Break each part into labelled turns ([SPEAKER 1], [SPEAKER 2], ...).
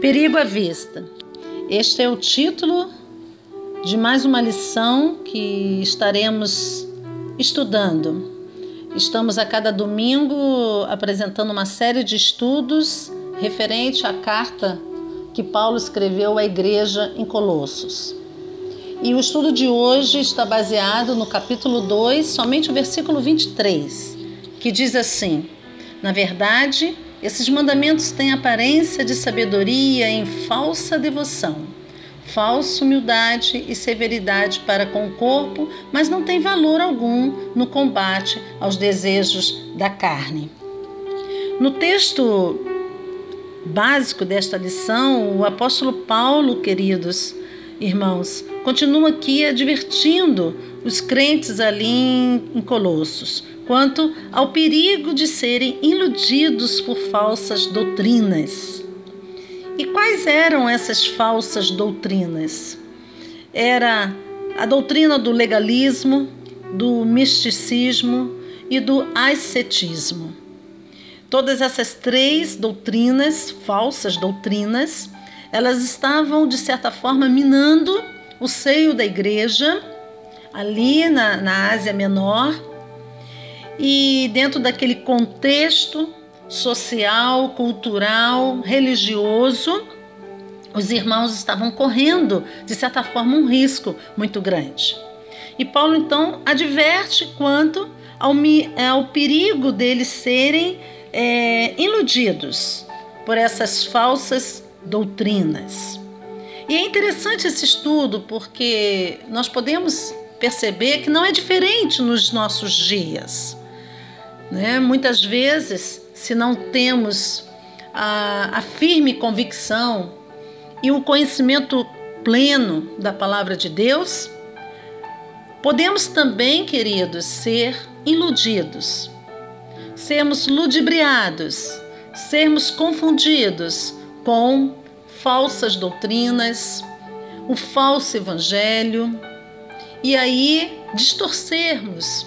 [SPEAKER 1] Perigo à vista. Este é o título de mais uma lição que estaremos estudando. Estamos a cada domingo apresentando uma série de estudos referente à carta que Paulo escreveu à igreja em Colossos. E o estudo de hoje está baseado no capítulo 2, somente o versículo 23, que diz assim: Na verdade, esses mandamentos têm aparência de sabedoria em falsa devoção, falsa humildade e severidade para com o corpo, mas não tem valor algum no combate aos desejos da carne. No texto básico desta lição, o apóstolo Paulo, queridos irmãos, continua aqui advertindo os crentes ali em Colossos quanto ao perigo de serem iludidos por falsas doutrinas. E quais eram essas falsas doutrinas? Era a doutrina do legalismo, do misticismo e do ascetismo. Todas essas três doutrinas, falsas doutrinas, elas estavam de certa forma minando o seio da igreja ali na, na Ásia Menor e dentro daquele contexto social, cultural, religioso, os irmãos estavam correndo, de certa forma, um risco muito grande. E Paulo então adverte quanto ao, ao perigo deles serem é, iludidos por essas falsas doutrinas. E é interessante esse estudo porque nós podemos perceber que não é diferente nos nossos dias. Né? Muitas vezes, se não temos a, a firme convicção e o conhecimento pleno da palavra de Deus, podemos também, queridos, ser iludidos, sermos ludibriados, sermos confundidos com falsas doutrinas, o falso evangelho, e aí distorcermos,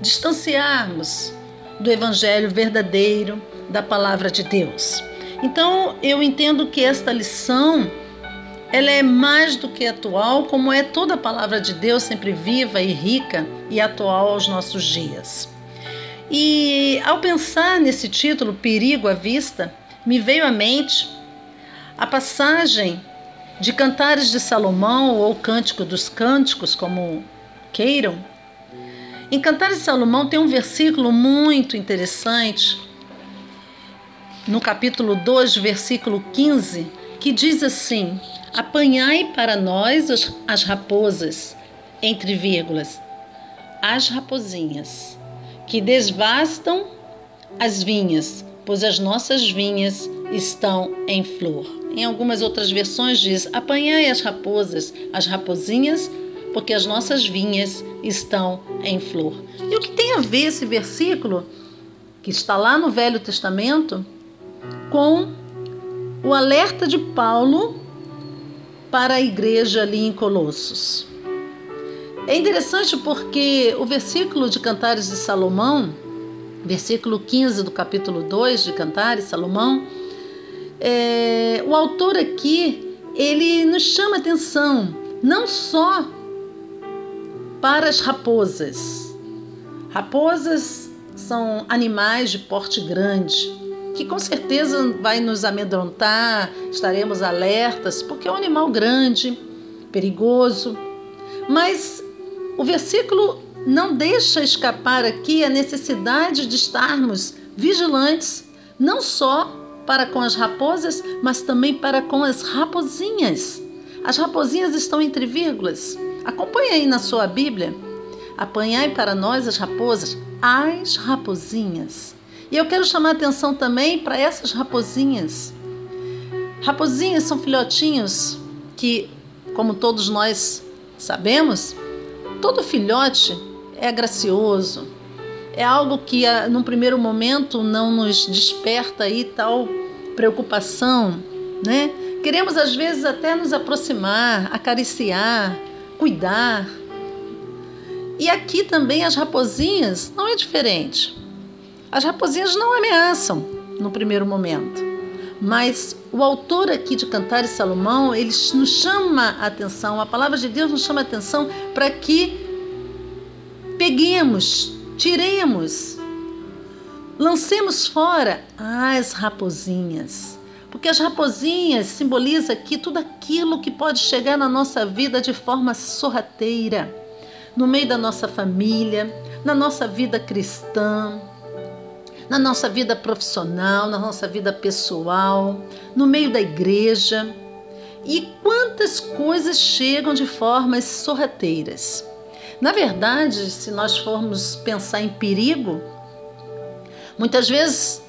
[SPEAKER 1] distanciarmos do evangelho verdadeiro da palavra de Deus. Então, eu entendo que esta lição ela é mais do que atual, como é toda a palavra de Deus, sempre viva e rica e atual aos nossos dias. E ao pensar nesse título, Perigo à Vista, me veio à mente a passagem de Cantares de Salomão ou Cântico dos Cânticos, como queiram, em Cantares de Salomão tem um versículo muito interessante, no capítulo 2, versículo 15, que diz assim: Apanhai para nós as raposas, entre vírgulas, as rapozinhas, que desvastam as vinhas, pois as nossas vinhas estão em flor. Em algumas outras versões diz: Apanhai as raposas, as rapozinhas, porque as nossas vinhas estão em flor. E o que tem a ver esse versículo, que está lá no Velho Testamento, com o alerta de Paulo para a igreja ali em Colossos? É interessante porque o versículo de Cantares de Salomão, versículo 15 do capítulo 2 de Cantares, Salomão, é, o autor aqui, ele nos chama atenção não só para as raposas. Raposas são animais de porte grande, que com certeza vai nos amedrontar, estaremos alertas, porque é um animal grande, perigoso. Mas o versículo não deixa escapar aqui a necessidade de estarmos vigilantes, não só para com as raposas, mas também para com as raposinhas. As raposinhas estão entre vírgulas. Acompanhe aí na sua Bíblia. Apanhai para nós as raposas, as raposinhas. E eu quero chamar atenção também para essas raposinhas. Raposinhas são filhotinhos que, como todos nós sabemos, todo filhote é gracioso. É algo que, ah, num primeiro momento, não nos desperta aí tal preocupação, né? Queremos às vezes até nos aproximar, acariciar, cuidar. E aqui também as raposinhas não é diferente. As raposinhas não ameaçam no primeiro momento, Mas o autor aqui de Cantares Salomão, ele nos chama a atenção, a palavra de Deus nos chama a atenção para que peguemos, tiremos, lancemos fora as raposinhas. Porque as raposinhas simbolizam aqui tudo aquilo que pode chegar na nossa vida de forma sorrateira, no meio da nossa família, na nossa vida cristã, na nossa vida profissional, na nossa vida pessoal, no meio da igreja. E quantas coisas chegam de formas sorrateiras. Na verdade, se nós formos pensar em perigo, muitas vezes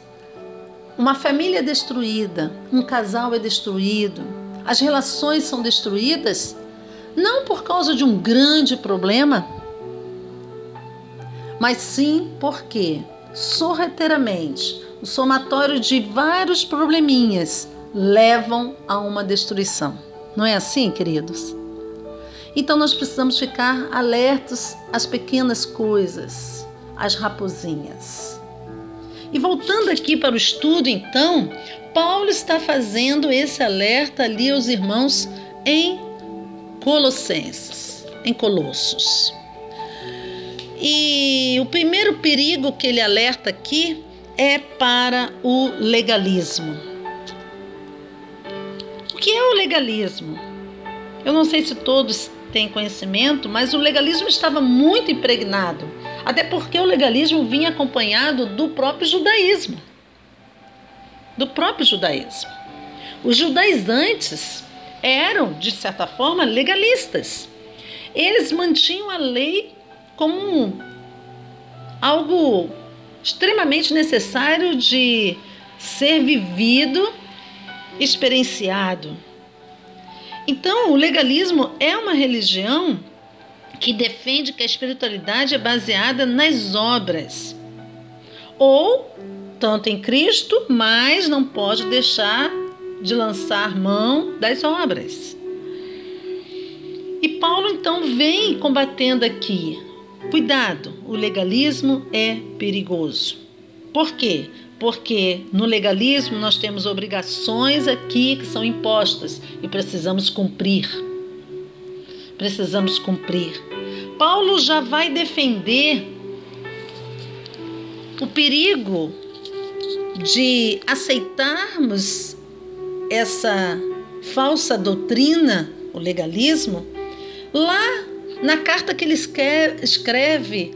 [SPEAKER 1] uma família é destruída, um casal é destruído, as relações são destruídas não por causa de um grande problema, mas sim porque, sorrateiramente, o somatório de vários probleminhas levam a uma destruição. Não é assim, queridos? Então nós precisamos ficar alertos às pequenas coisas, às raposinhas. E voltando aqui para o estudo, então, Paulo está fazendo esse alerta ali aos irmãos em Colossenses, em Colossos. E o primeiro perigo que ele alerta aqui é para o legalismo. O que é o legalismo? Eu não sei se todos têm conhecimento, mas o legalismo estava muito impregnado até porque o legalismo vinha acompanhado do próprio judaísmo. Do próprio judaísmo. Os judaizantes eram, de certa forma, legalistas. Eles mantinham a lei como algo extremamente necessário de ser vivido, experienciado. Então, o legalismo é uma religião que defende que a espiritualidade é baseada nas obras. Ou tanto em Cristo, mas não pode deixar de lançar mão das obras. E Paulo então vem combatendo aqui. Cuidado, o legalismo é perigoso. Por quê? Porque no legalismo nós temos obrigações aqui que são impostas e precisamos cumprir precisamos cumprir. Paulo já vai defender o perigo de aceitarmos essa falsa doutrina, o legalismo, lá na carta que ele escreve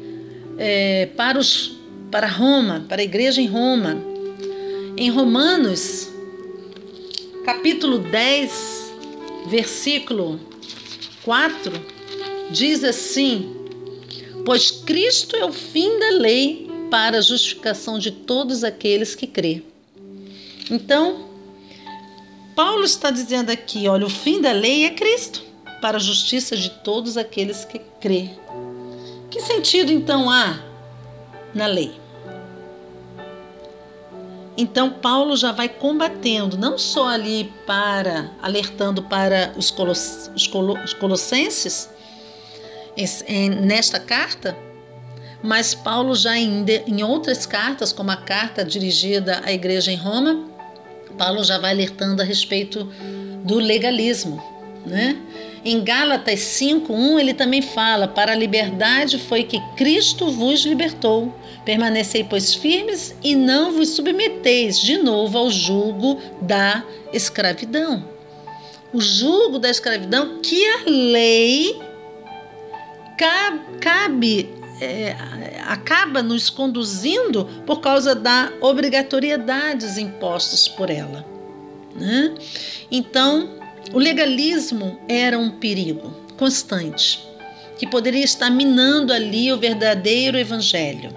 [SPEAKER 1] é, para, os, para Roma, para a igreja em Roma, em Romanos, capítulo 10, versículo 4 diz assim: Pois Cristo é o fim da lei para a justificação de todos aqueles que crê. Então, Paulo está dizendo aqui: olha, o fim da lei é Cristo para a justiça de todos aqueles que crê. Que sentido então há na lei? Então Paulo já vai combatendo, não só ali para alertando para os, coloss, os, colo, os colossenses em, nesta carta, mas Paulo já em, em outras cartas, como a carta dirigida à igreja em Roma, Paulo já vai alertando a respeito do legalismo, né? Em Gálatas 5:1 ele também fala: "Para a liberdade foi que Cristo vos libertou. Permanecei pois firmes e não vos submeteis de novo ao jugo da escravidão." O jugo da escravidão que a lei cabe é, acaba nos conduzindo por causa da obrigatoriedades impostas por ela. Né? Então, o legalismo era um perigo constante que poderia estar minando ali o verdadeiro evangelho.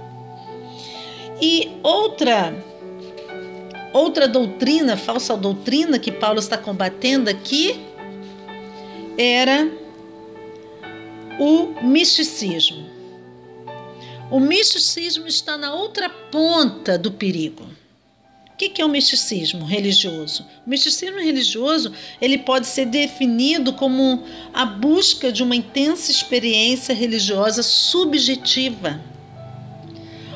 [SPEAKER 1] E outra outra doutrina, falsa doutrina que Paulo está combatendo aqui era o misticismo. O misticismo está na outra ponta do perigo. O que é o misticismo religioso? O misticismo religioso ele pode ser definido como a busca de uma intensa experiência religiosa subjetiva.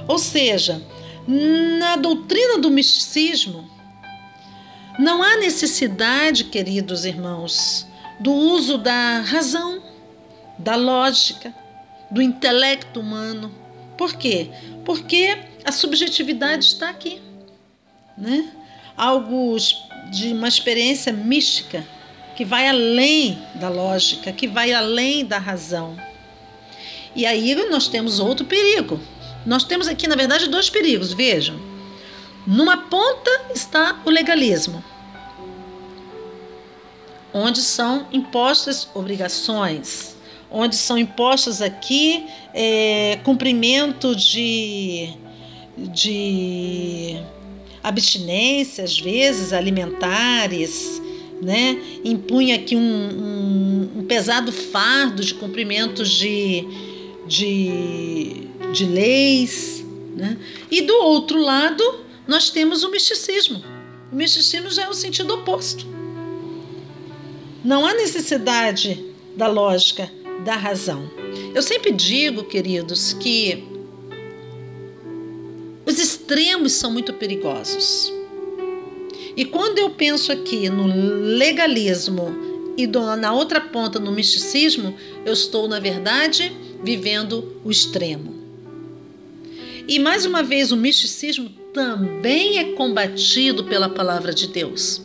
[SPEAKER 1] Ou seja, na doutrina do misticismo, Não há necessidade, queridos irmãos, do uso da razão, da lógica, do intelecto humano. Por quê? Porque a subjetividade está aqui, né? Algo de uma experiência mística que vai além da lógica, que vai além da razão. E aí nós temos outro perigo. Nós temos aqui, na verdade, dois perigos, vejam. Numa ponta está o legalismo, onde são impostas obrigações, onde são impostos aqui é, cumprimento de, de abstinência, às vezes, alimentares, né? impunha aqui um, um, um pesado fardo de cumprimentos de, de, de leis. Né? E do outro lado, nós temos o misticismo. O misticismo já é o sentido oposto. Não há necessidade da lógica, da razão. Eu sempre digo, queridos, que os extremos são muito perigosos. E quando eu penso aqui no legalismo e na outra ponta no misticismo, eu estou, na verdade, vivendo o extremo. E mais uma vez, o misticismo também é combatido pela palavra de Deus.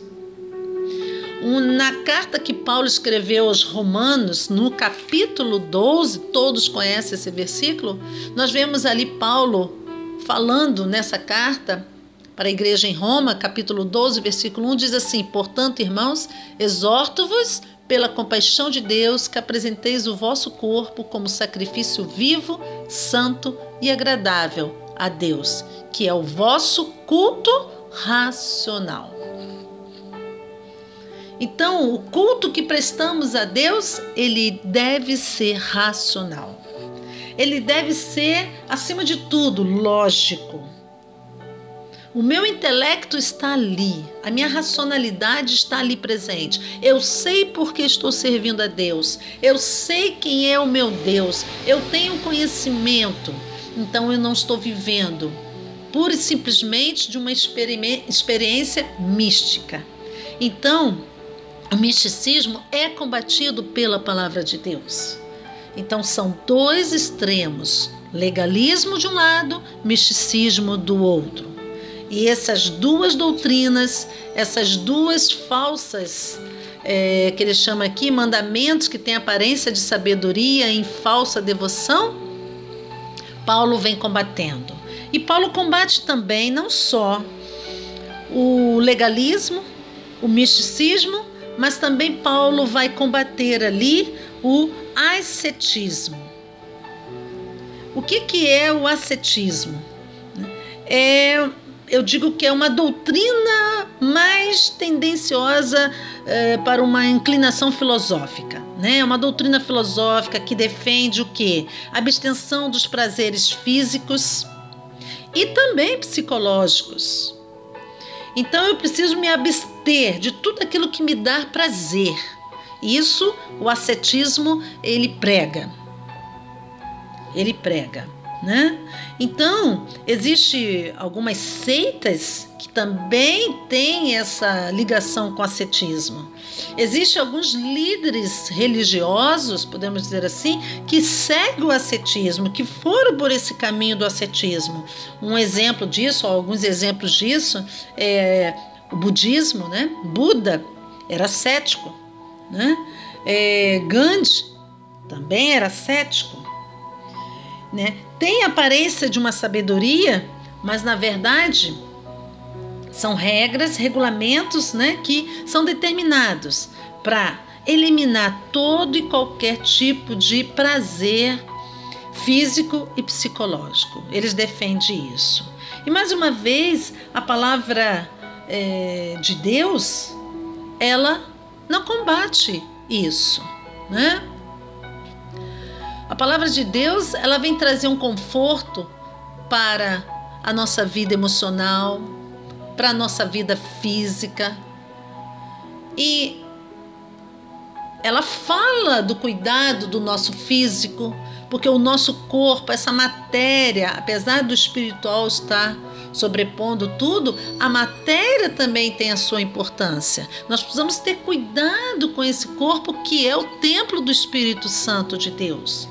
[SPEAKER 1] Na carta que Paulo escreveu aos Romanos, no capítulo 12, todos conhecem esse versículo, nós vemos ali Paulo falando nessa carta para a igreja em Roma, capítulo 12, versículo 1, diz assim: Portanto, irmãos, exorto-vos pela compaixão de Deus que apresenteis o vosso corpo como sacrifício vivo, santo e agradável a Deus, que é o vosso culto racional. Então, o culto que prestamos a Deus, ele deve ser racional. Ele deve ser, acima de tudo, lógico. O meu intelecto está ali, a minha racionalidade está ali presente. Eu sei porque estou servindo a Deus, eu sei quem é o meu Deus, eu tenho conhecimento, então eu não estou vivendo pura e simplesmente de uma experiência mística. Então, o misticismo é combatido pela palavra de Deus. Então, são dois extremos: legalismo de um lado, misticismo do outro. E essas duas doutrinas, essas duas falsas, é, que ele chama aqui, mandamentos que têm aparência de sabedoria em falsa devoção, Paulo vem combatendo. E Paulo combate também não só o legalismo, o misticismo, mas também Paulo vai combater ali o ascetismo. O que, que é o ascetismo? É eu digo que é uma doutrina mais tendenciosa é, para uma inclinação filosófica. Né? É uma doutrina filosófica que defende o quê? Abstenção dos prazeres físicos e também psicológicos. Então eu preciso me abster de tudo aquilo que me dá prazer. Isso o ascetismo ele prega. Ele prega né? Então, existe algumas seitas que também têm essa ligação com o ascetismo. Existem alguns líderes religiosos, podemos dizer assim, que seguem o ascetismo, que foram por esse caminho do ascetismo. Um exemplo disso, alguns exemplos disso, é o budismo, né? Buda era cético, né? É, Gandhi também era cético, né? tem aparência de uma sabedoria, mas na verdade são regras, regulamentos né, que são determinados para eliminar todo e qualquer tipo de prazer físico e psicológico. Eles defendem isso. E mais uma vez, a palavra é, de Deus, ela não combate isso, né? A palavra de Deus, ela vem trazer um conforto para a nossa vida emocional, para a nossa vida física. E ela fala do cuidado do nosso físico, porque o nosso corpo, essa matéria, apesar do espiritual estar sobrepondo tudo, a matéria também tem a sua importância. Nós precisamos ter cuidado com esse corpo que é o templo do Espírito Santo de Deus.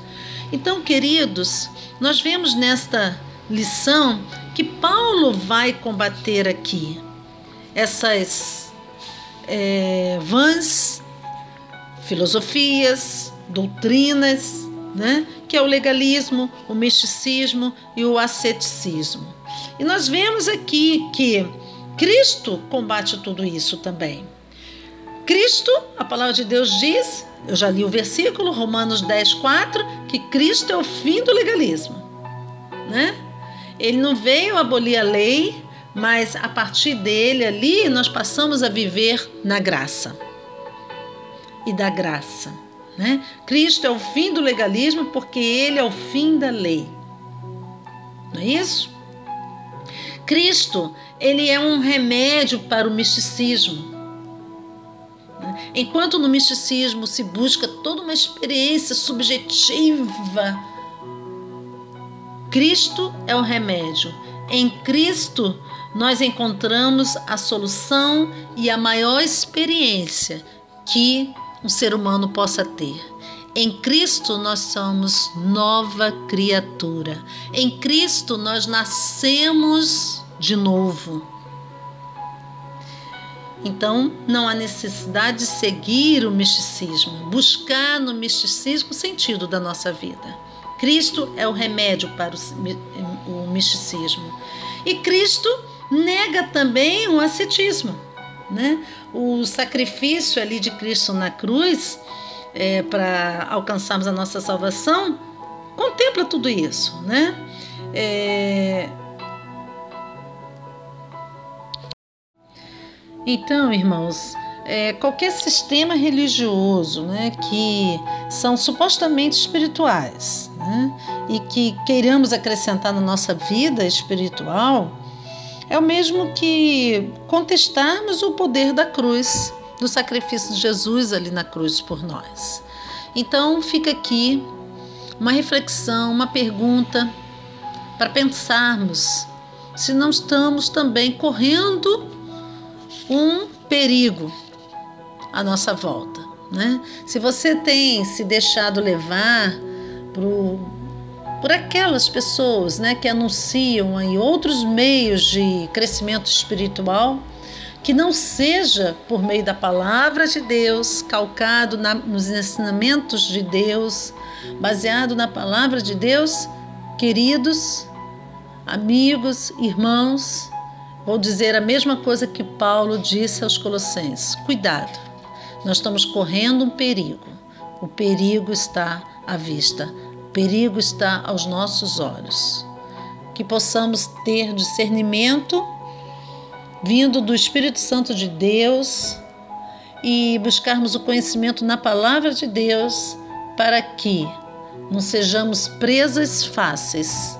[SPEAKER 1] Então, queridos, nós vemos nesta lição que Paulo vai combater aqui essas é, vãs filosofias, doutrinas, né? que é o legalismo, o misticismo e o asceticismo. E nós vemos aqui que Cristo combate tudo isso também. Cristo, a palavra de Deus diz, eu já li o versículo, Romanos 10, 4, que Cristo é o fim do legalismo. Né? Ele não veio abolir a lei, mas a partir dele ali nós passamos a viver na graça. E da graça. Né? Cristo é o fim do legalismo porque ele é o fim da lei. Não é isso? Cristo, ele é um remédio para o misticismo. Enquanto no misticismo se busca toda uma experiência subjetiva, Cristo é o remédio. Em Cristo, nós encontramos a solução e a maior experiência que um ser humano possa ter. Em Cristo nós somos nova criatura. Em Cristo nós nascemos de novo. Então, não há necessidade de seguir o misticismo, buscar no misticismo o sentido da nossa vida. Cristo é o remédio para o misticismo. E Cristo nega também o ascetismo. Né? O sacrifício ali de Cristo na cruz é, para alcançarmos a nossa salvação contempla tudo isso, né? É... Então, irmãos, é, qualquer sistema religioso né, que são supostamente espirituais né, e que queiramos acrescentar na nossa vida espiritual, é o mesmo que contestarmos o poder da cruz, do sacrifício de Jesus ali na cruz por nós. Então fica aqui uma reflexão, uma pergunta para pensarmos se não estamos também correndo um perigo à nossa volta. Né? Se você tem se deixado levar por por aquelas pessoas né, que anunciam aí outros meios de crescimento espiritual, que não seja por meio da palavra de Deus, calcado na, nos ensinamentos de Deus, baseado na palavra de Deus, queridos, amigos, irmãos, vou dizer a mesma coisa que Paulo disse aos Colossenses: cuidado, nós estamos correndo um perigo, o perigo está à vista. Perigo está aos nossos olhos. Que possamos ter discernimento vindo do Espírito Santo de Deus e buscarmos o conhecimento na palavra de Deus para que não sejamos presas fáceis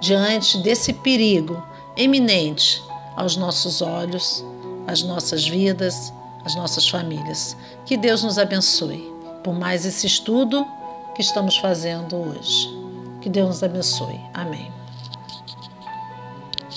[SPEAKER 1] diante desse perigo eminente aos nossos olhos, às nossas vidas, às nossas famílias. Que Deus nos abençoe. Por mais esse estudo, que estamos fazendo hoje. Que Deus nos abençoe. Amém.